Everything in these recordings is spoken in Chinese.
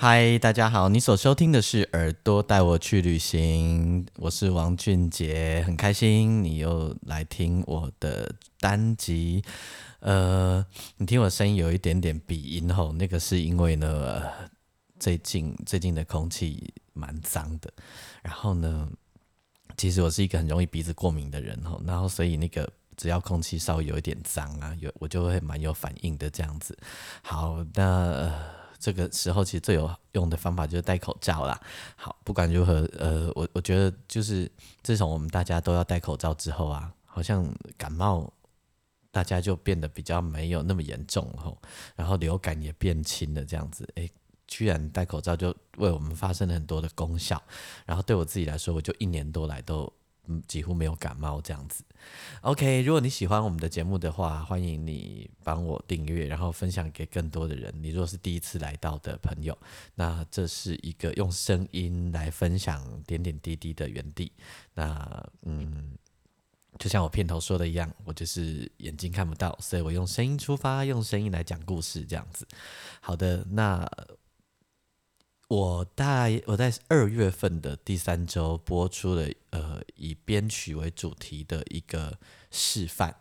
嗨，大家好，你所收听的是《耳朵带我去旅行》，我是王俊杰，很开心你又来听我的单集。呃，你听我声音有一点点鼻音吼，那个是因为呢，最近最近的空气蛮脏的，然后呢，其实我是一个很容易鼻子过敏的人吼，然后所以那个只要空气稍微有一点脏啊，有我就会蛮有反应的这样子。好，那。这个时候其实最有用的方法就是戴口罩啦。好，不管如何，呃，我我觉得就是自从我们大家都要戴口罩之后啊，好像感冒大家就变得比较没有那么严重吼，然后流感也变轻了这样子，诶，居然戴口罩就为我们发生了很多的功效，然后对我自己来说，我就一年多来都。几乎没有感冒这样子。OK，如果你喜欢我们的节目的话，欢迎你帮我订阅，然后分享给更多的人。你若是第一次来到的朋友，那这是一个用声音来分享点点滴滴的园地。那嗯，就像我片头说的一样，我就是眼睛看不到，所以我用声音出发，用声音来讲故事这样子。好的，那。我大我在二月份的第三周播出了呃以编曲为主题的一个示范，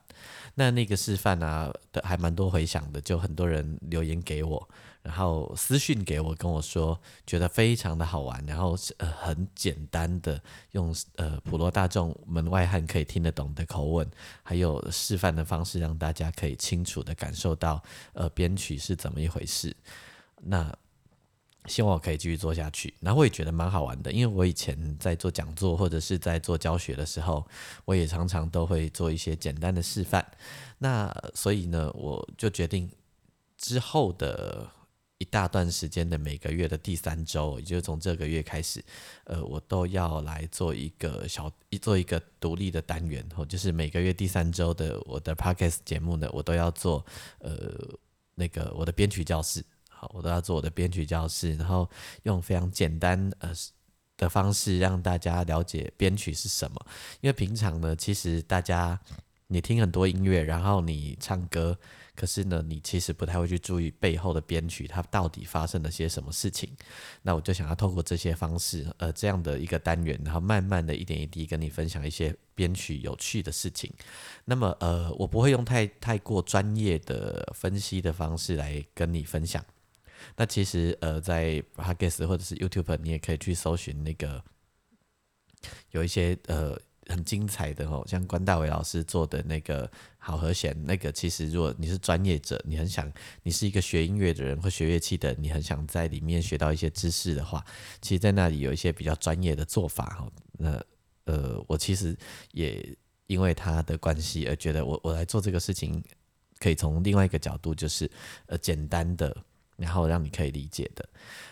那那个示范呢的还蛮多回响的，就很多人留言给我，然后私讯给我跟我说觉得非常的好玩，然后呃很简单的用呃普罗大众门外汉可以听得懂的口吻，还有示范的方式，让大家可以清楚的感受到呃编曲是怎么一回事，那。希望我可以继续做下去，然后我也觉得蛮好玩的，因为我以前在做讲座或者是在做教学的时候，我也常常都会做一些简单的示范。那所以呢，我就决定之后的一大段时间的每个月的第三周，也就是从这个月开始，呃，我都要来做一个小一做一个独立的单元，或就是每个月第三周的我的 podcast 节目呢，我都要做呃那个我的编曲教室。好，我都要做我的编曲教室，然后用非常简单呃的方式让大家了解编曲是什么。因为平常呢，其实大家你听很多音乐，然后你唱歌，可是呢，你其实不太会去注意背后的编曲，它到底发生了些什么事情。那我就想要透过这些方式，呃，这样的一个单元，然后慢慢的一点一滴跟你分享一些编曲有趣的事情。那么，呃，我不会用太太过专业的分析的方式来跟你分享。那其实呃，在 Podcast 或者是 YouTube，你也可以去搜寻那个有一些呃很精彩的哦，像关大伟老师做的那个好和弦，那个其实如果你是专业者，你很想你是一个学音乐的人或学乐器的，你很想在里面学到一些知识的话，其实，在那里有一些比较专业的做法哈。那呃，我其实也因为他的关系而觉得我我来做这个事情，可以从另外一个角度，就是呃简单的。然后让你可以理解的。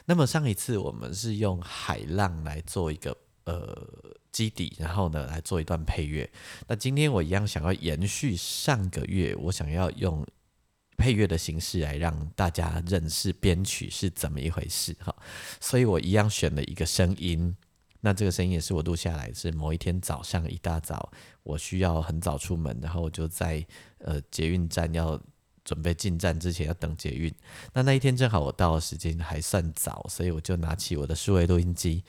那么上一次我们是用海浪来做一个呃基底，然后呢来做一段配乐。那今天我一样想要延续上个月，我想要用配乐的形式来让大家认识编曲是怎么一回事哈。所以我一样选了一个声音。那这个声音也是我录下来，是某一天早上一大早，我需要很早出门，然后我就在呃捷运站要。准备进站之前要等捷运，那那一天正好我到的时间还算早，所以我就拿起我的数位录音机，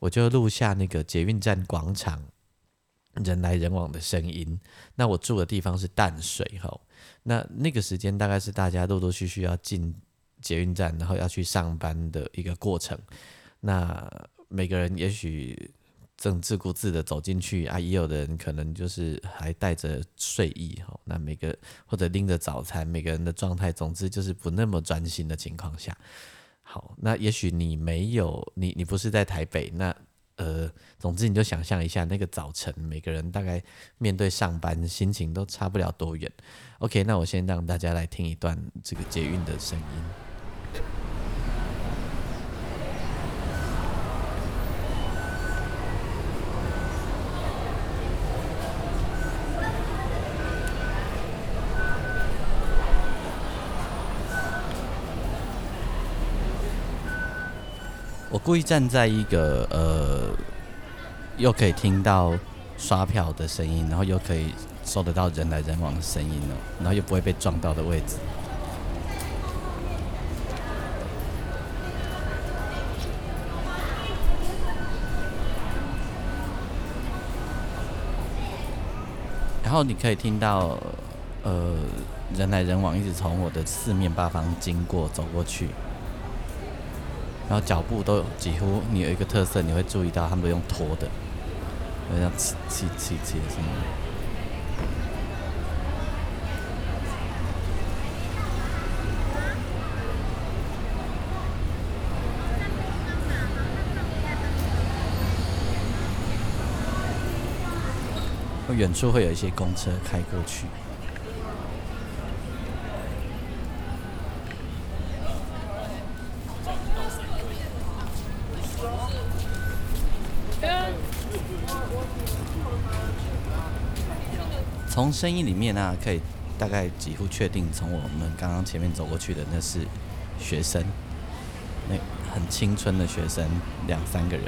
我就录下那个捷运站广场人来人往的声音。那我住的地方是淡水哈，那那个时间大概是大家陆陆续续要进捷运站，然后要去上班的一个过程。那每个人也许。正自顾自的走进去啊，也有的人可能就是还带着睡意哈。那每个或者拎着早餐，每个人的状态，总之就是不那么专心的情况下。好，那也许你没有你你不是在台北，那呃，总之你就想象一下那个早晨，每个人大概面对上班心情都差不了多远。OK，那我先让大家来听一段这个捷运的声音。故意站在一个呃，又可以听到刷票的声音，然后又可以收得到人来人往的声音哦，然后又不会被撞到的位置。然后你可以听到呃人来人往，一直从我的四面八方经过走过去。然后脚步都几乎，你有一个特色，你会注意到他们都用拖的，好像骑骑骑骑的声音。远处会有一些公车开过去。声音里面呢，可以大概几乎确定，从我们刚刚前面走过去的那是学生，那很青春的学生，两三个人。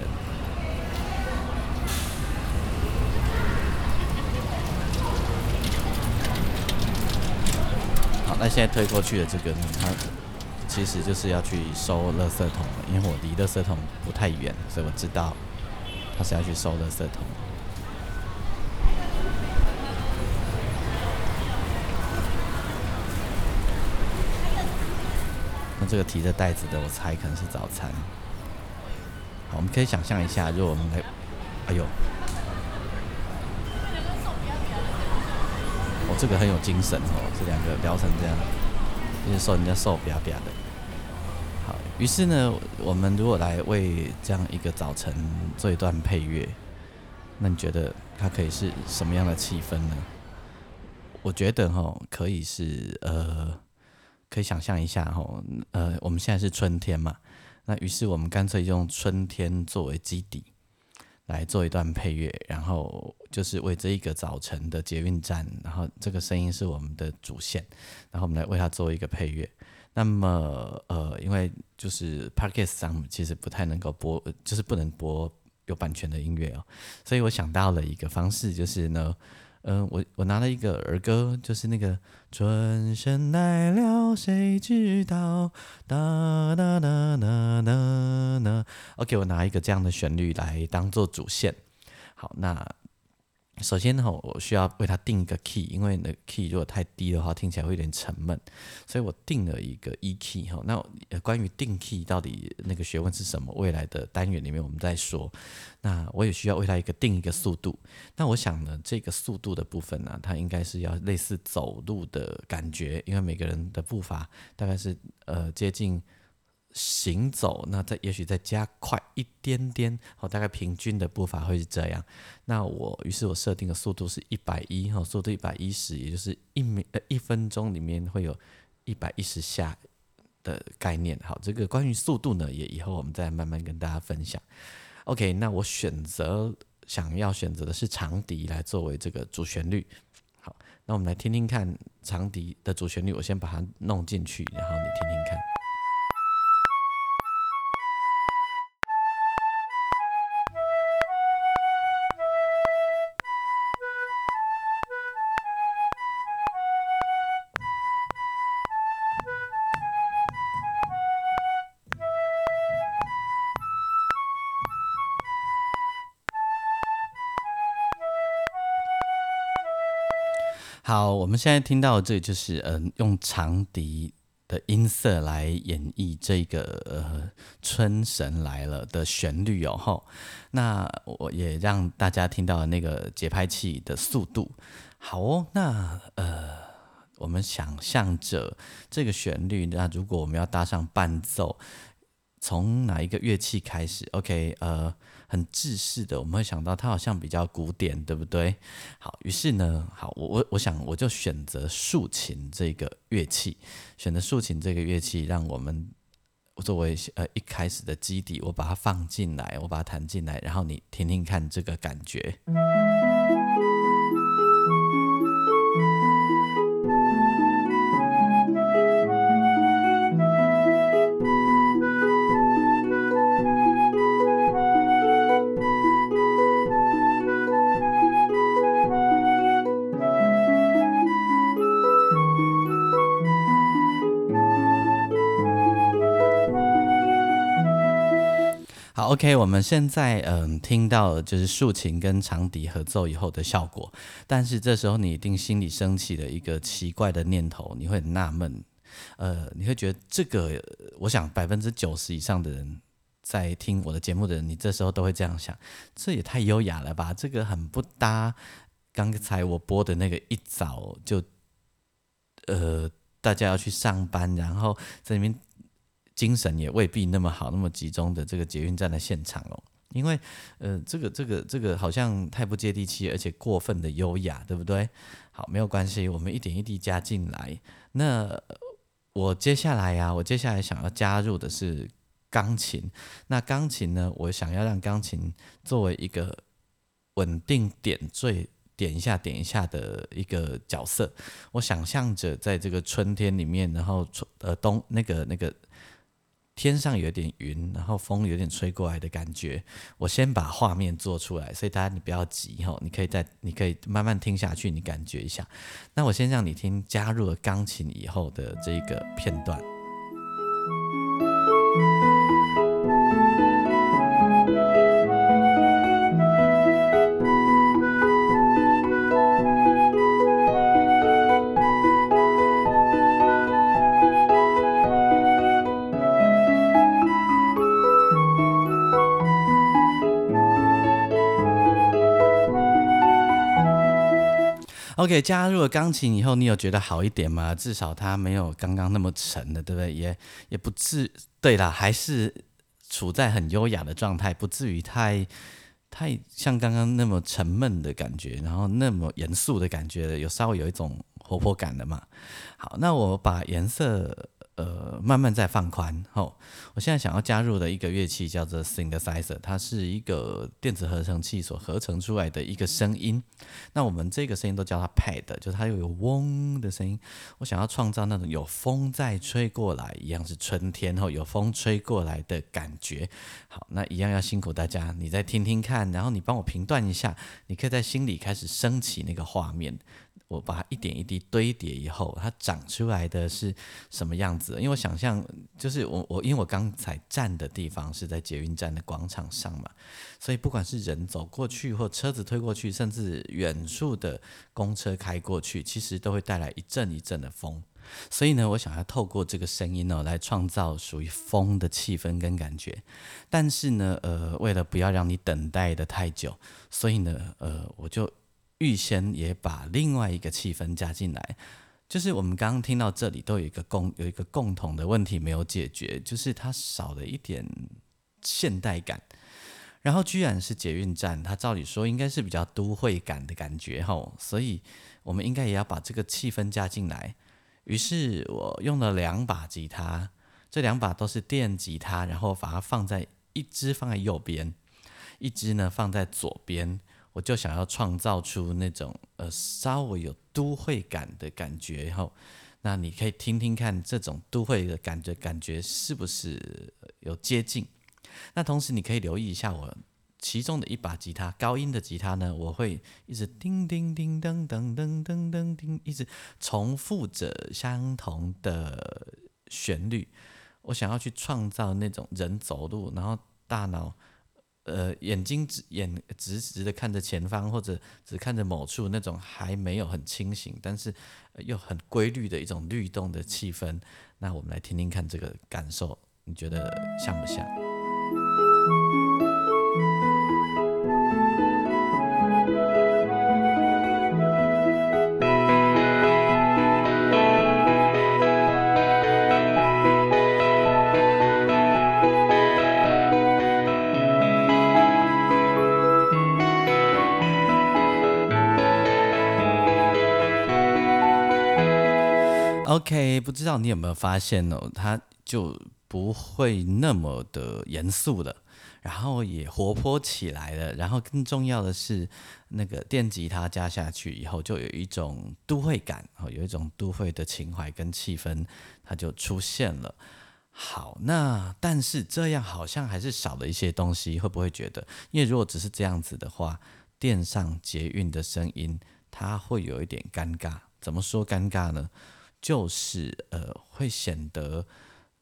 好，那现在推过去的这个呢，他其实就是要去收垃圾桶，因为我离垃圾桶不太远，所以我知道他是要去收垃圾桶。这个提着袋子的，我猜可能是早餐。好，我们可以想象一下，如果我们来，哎呦，哦这个很有精神哦，这两个聊成这样，就是说人家瘦瘪瘪的。好，于是呢，我们如果来为这样一个早晨做一段配乐，那你觉得它可以是什么样的气氛呢？我觉得哈，可以是呃。可以想象一下哈，呃，我们现在是春天嘛，那于是我们干脆用春天作为基底来做一段配乐，然后就是为这一个早晨的捷运站，然后这个声音是我们的主线，然后我们来为它做一个配乐。那么，呃，因为就是 Podcast 上其实不太能够播，就是不能播有版权的音乐哦，所以我想到了一个方式，就是呢。嗯，我我拿了一个儿歌，就是那个春神来了，谁知道？哒哒哒哒哒哒。OK，我拿一个这样的旋律来当做主线。好，那。首先呢，我需要为它定一个 key，因为那 key 如果太低的话，听起来会有点沉闷，所以我定了一个 E key 哈。那关于定 key 到底那个学问是什么？未来的单元里面我们再说。那我也需要为它一个定一个速度。那我想呢，这个速度的部分呢，它应该是要类似走路的感觉，因为每个人的步伐大概是呃接近。行走，那再也许再加快一点点，好，大概平均的步伐会是这样。那我于是我设定的速度是一百一，哈，速度一百一十，也就是一秒呃一分钟里面会有一百一十下的概念。好，这个关于速度呢，也以后我们再慢慢跟大家分享。OK，那我选择想要选择的是长笛来作为这个主旋律。好，那我们来听听看长笛的主旋律，我先把它弄进去，然后你听听看。我们现在听到这就是嗯，用长笛的音色来演绎这个呃春神来了的旋律哦吼。那我也让大家听到那个节拍器的速度。好哦，那呃，我们想象着这个旋律，那如果我们要搭上伴奏，从哪一个乐器开始？OK，呃，很制式的，我们会想到它好像比较古典，对不对？好，于是呢，好，我我我想我就选择竖琴这个乐器，选择竖琴这个乐器，让我们作为呃一开始的基底，我把它放进来，我把它弹进来，然后你听听看这个感觉。OK，我们现在嗯听到就是竖琴跟长笛合奏以后的效果，但是这时候你一定心里升起了一个奇怪的念头，你会很纳闷，呃，你会觉得这个，我想百分之九十以上的人在听我的节目的人，你这时候都会这样想，这也太优雅了吧，这个很不搭。刚才我播的那个一早就，呃，大家要去上班，然后在里面。精神也未必那么好，那么集中的这个捷运站的现场哦，因为呃，这个这个这个好像太不接地气，而且过分的优雅，对不对？好，没有关系，我们一点一滴加进来。那我接下来呀，我接下来想要加入的是钢琴。那钢琴呢，我想要让钢琴作为一个稳定点缀，点一下点一下的一个角色。我想象着在这个春天里面，然后春呃冬那个那个。天上有点云，然后风有点吹过来的感觉。我先把画面做出来，所以大家你不要急哈，你可以在你可以慢慢听下去，你感觉一下。那我先让你听加入了钢琴以后的这个片段。OK，加入了钢琴以后，你有觉得好一点吗？至少它没有刚刚那么沉的，对不对？也也不至对啦，还是处在很优雅的状态，不至于太太像刚刚那么沉闷的感觉，然后那么严肃的感觉，有稍微有一种活泼感的嘛。好，那我把颜色。呃，慢慢在放宽。吼，我现在想要加入的一个乐器叫做 synthesizer，它是一个电子合成器所合成出来的一个声音。那我们这个声音都叫它 pad，就是它又有嗡的声音。我想要创造那种有风在吹过来，一样是春天后有风吹过来的感觉。好，那一样要辛苦大家，你再听听看，然后你帮我评断一下，你可以在心里开始升起那个画面。我把它一点一滴堆叠以后，它长出来的是什么样子？因为我想象，就是我我因为我刚才站的地方是在捷运站的广场上嘛，所以不管是人走过去或车子推过去，甚至远处的公车开过去，其实都会带来一阵一阵的风。所以呢，我想要透过这个声音呢，来创造属于风的气氛跟感觉。但是呢，呃，为了不要让你等待的太久，所以呢，呃，我就。预先也把另外一个气氛加进来，就是我们刚刚听到这里都有一个共有一个共同的问题没有解决，就是它少了一点现代感。然后居然是捷运站，它照理说应该是比较都会感的感觉吼，所以我们应该也要把这个气氛加进来。于是我用了两把吉他，这两把都是电吉他，然后把它放在一支放在右边，一支呢放在左边。我就想要创造出那种呃稍微有都会感的感觉，后那你可以听听看这种都会的感觉，感觉是不是有接近？那同时你可以留意一下我其中的一把吉他，高音的吉他呢，我会一直叮叮叮噔噔噔噔噔叮，一直重复着相同的旋律。我想要去创造那种人走路，然后大脑。呃，眼睛直眼直直的看着前方，或者只看着某处，那种还没有很清醒，但是又很规律的一种律动的气氛。那我们来听听看这个感受，你觉得像不像？OK，不知道你有没有发现哦，它就不会那么的严肃了，然后也活泼起来了，然后更重要的是，那个电吉他加下去以后，就有一种都会感，哦，有一种都会的情怀跟气氛，它就出现了。好，那但是这样好像还是少了一些东西，会不会觉得？因为如果只是这样子的话，电上捷运的声音它会有一点尴尬。怎么说尴尬呢？就是呃，会显得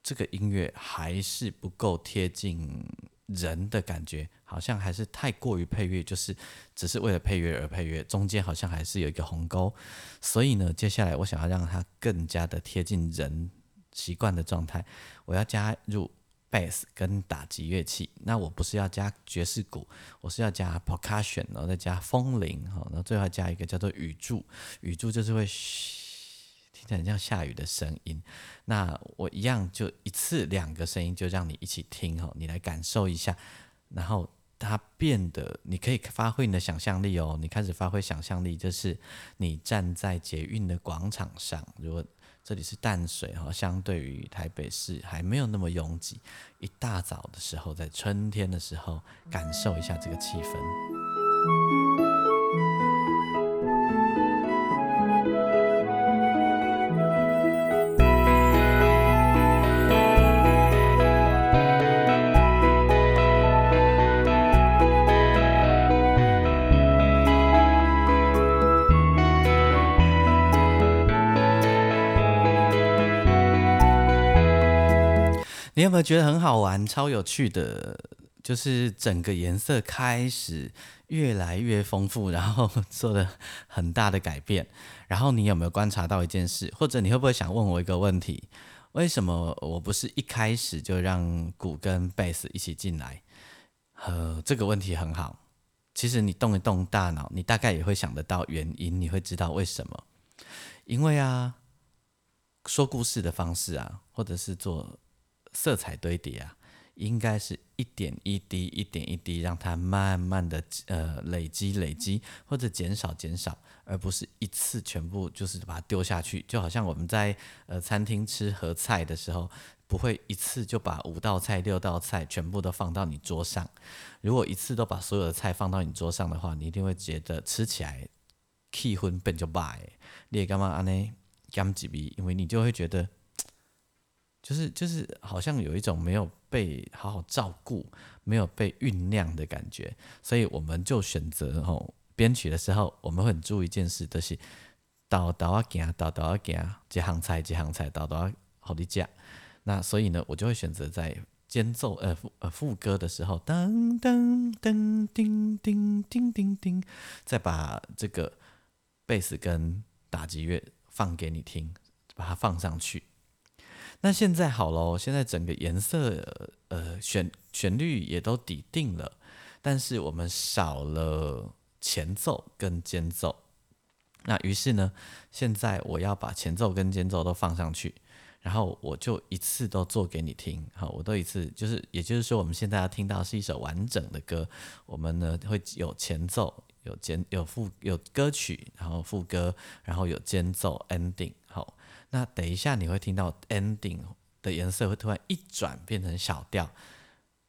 这个音乐还是不够贴近人的感觉，好像还是太过于配乐，就是只是为了配乐而配乐，中间好像还是有一个鸿沟。所以呢，接下来我想要让它更加的贴近人。习惯的状态，我要加入 bass 跟打击乐器。那我不是要加爵士鼓，我是要加 percussion，然后再加风铃，哈，然后最后加一个叫做雨柱。雨柱就是会嘘，听起来像下雨的声音。那我一样就一次两个声音，就让你一起听，哦，你来感受一下。然后它变得，你可以发挥你的想象力哦。你开始发挥想象力，就是你站在捷运的广场上，如果。这里是淡水哈，相对于台北市还没有那么拥挤。一大早的时候，在春天的时候，感受一下这个气氛。你有没有觉得很好玩、超有趣的？就是整个颜色开始越来越丰富，然后 做了很大的改变。然后你有没有观察到一件事？或者你会不会想问我一个问题？为什么我不是一开始就让鼓跟贝斯一起进来？呃，这个问题很好。其实你动一动大脑，你大概也会想得到原因，你会知道为什么。因为啊，说故事的方式啊，或者是做。色彩堆叠啊，应该是一点一滴、一点一滴，让它慢慢的呃累积、累积或者减少、减少，而不是一次全部就是把它丢下去。就好像我们在呃餐厅吃盒菜的时候，不会一次就把五道菜、六道菜全部都放到你桌上。如果一次都把所有的菜放到你桌上的话，你一定会觉得吃起来气氛变就败。你也干嘛安呢？干几笔？因为你就会觉得。就是就是好像有一种没有被好好照顾、没有被酝酿的感觉，所以我们就选择吼编曲的时候，我们会很注意一件事，就是导导啊行，导导啊行，这行菜这行菜，导导啊好的讲。那所以呢，我就会选择在间奏呃副呃副歌的时候，噔噔噔叮叮叮叮叮，再把这个贝斯跟打击乐放给你听，把它放上去。那现在好喽，现在整个颜色，呃，旋旋律也都底定了，但是我们少了前奏跟间奏。那于是呢，现在我要把前奏跟间奏都放上去，然后我就一次都做给你听。好，我都一次，就是也就是说，我们现在要听到是一首完整的歌，我们呢会有前奏、有间、有副、有歌曲，然后副歌，然后有间奏 ending。那等一下，你会听到 ending 的颜色会突然一转变成小调，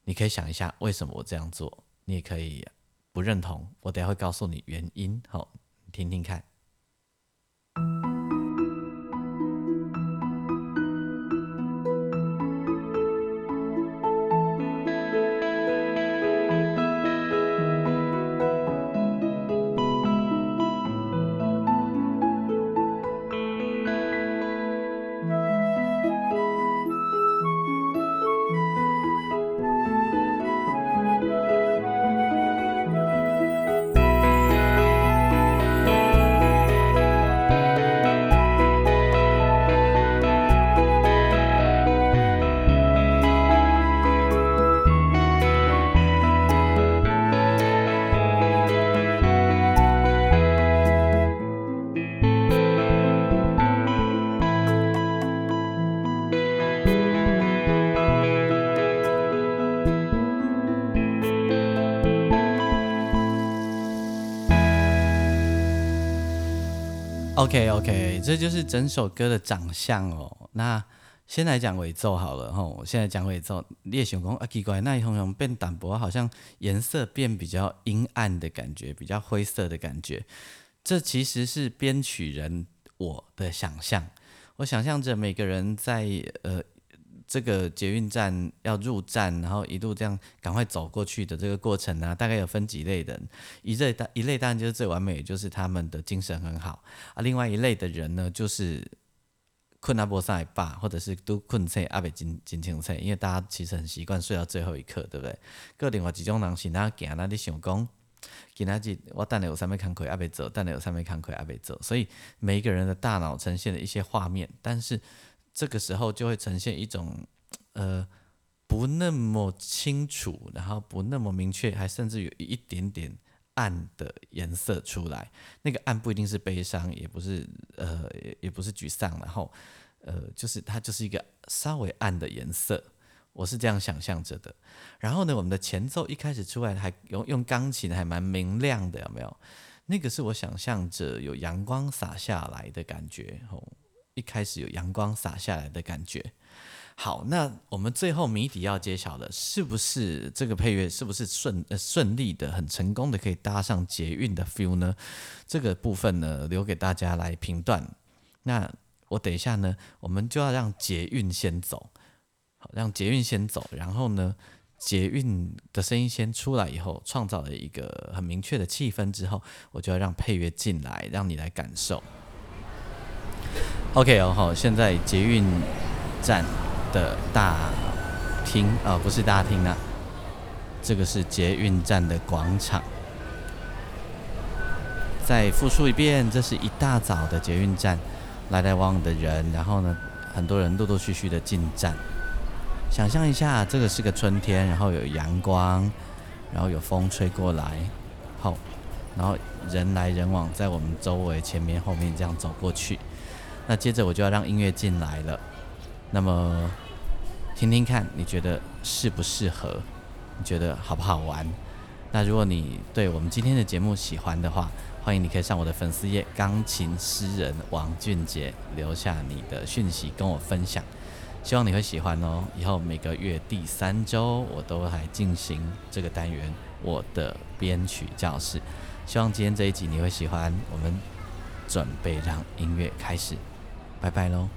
你可以想一下为什么我这样做，你也可以不认同，我等下会告诉你原因，好，听听看。OK OK，这就是整首歌的长相哦。那先来讲尾奏好了吼，现在讲尾奏，你也想讲啊奇怪，那一通通变淡薄，好像颜色变比较阴暗的感觉，比较灰色的感觉。这其实是编曲人我的想象，我想象着每个人在呃这个捷运站要入站，然后一路这样赶快走过去的这个过程呢，大概有分几类人，一类当一类当然就是最完美，就是他们的精神很好啊，另外一类的人呢，就是困阿波上来罢，或者是都困睡阿北金金清睡，因为大家其实很习惯睡到最后一刻，对不对？个另外几种人是哪行那你想讲？今仔日我等下有三枚康亏阿贝走，等下有三枚康亏阿贝走，所以每一个人的大脑呈现了一些画面，但是这个时候就会呈现一种呃不那么清楚，然后不那么明确，还甚至有一点点暗的颜色出来。那个暗不一定是悲伤，也不是呃也不是沮丧，然后呃就是它就是一个稍微暗的颜色。我是这样想象着的，然后呢，我们的前奏一开始出来还用用钢琴，还蛮明亮的，有没有？那个是我想象着有阳光洒下来的感觉，哦，一开始有阳光洒下来的感觉。好，那我们最后谜底要揭晓的，是不是这个配乐是不是顺呃顺利的、很成功的可以搭上捷运的 feel 呢？这个部分呢，留给大家来评断。那我等一下呢，我们就要让捷运先走。好，让捷运先走，然后呢，捷运的声音先出来以后，创造了一个很明确的气氛之后，我就要让配乐进来，让你来感受。OK 哦，好，现在捷运站的大厅啊，不是大厅啊，这个是捷运站的广场。再复述一遍，这是一大早的捷运站，来来往往的人，然后呢，很多人陆陆续续的进站。想象一下，这个是个春天，然后有阳光，然后有风吹过来，好，然后人来人往，在我们周围、前面、后面这样走过去。那接着我就要让音乐进来了。那么，听听看，你觉得适不适合？你觉得好不好玩？那如果你对我们今天的节目喜欢的话，欢迎你可以上我的粉丝页“钢琴诗人王俊杰”留下你的讯息跟我分享。希望你会喜欢哦！以后每个月第三周我都还进行这个单元，我的编曲教室。希望今天这一集你会喜欢。我们准备让音乐开始，拜拜喽！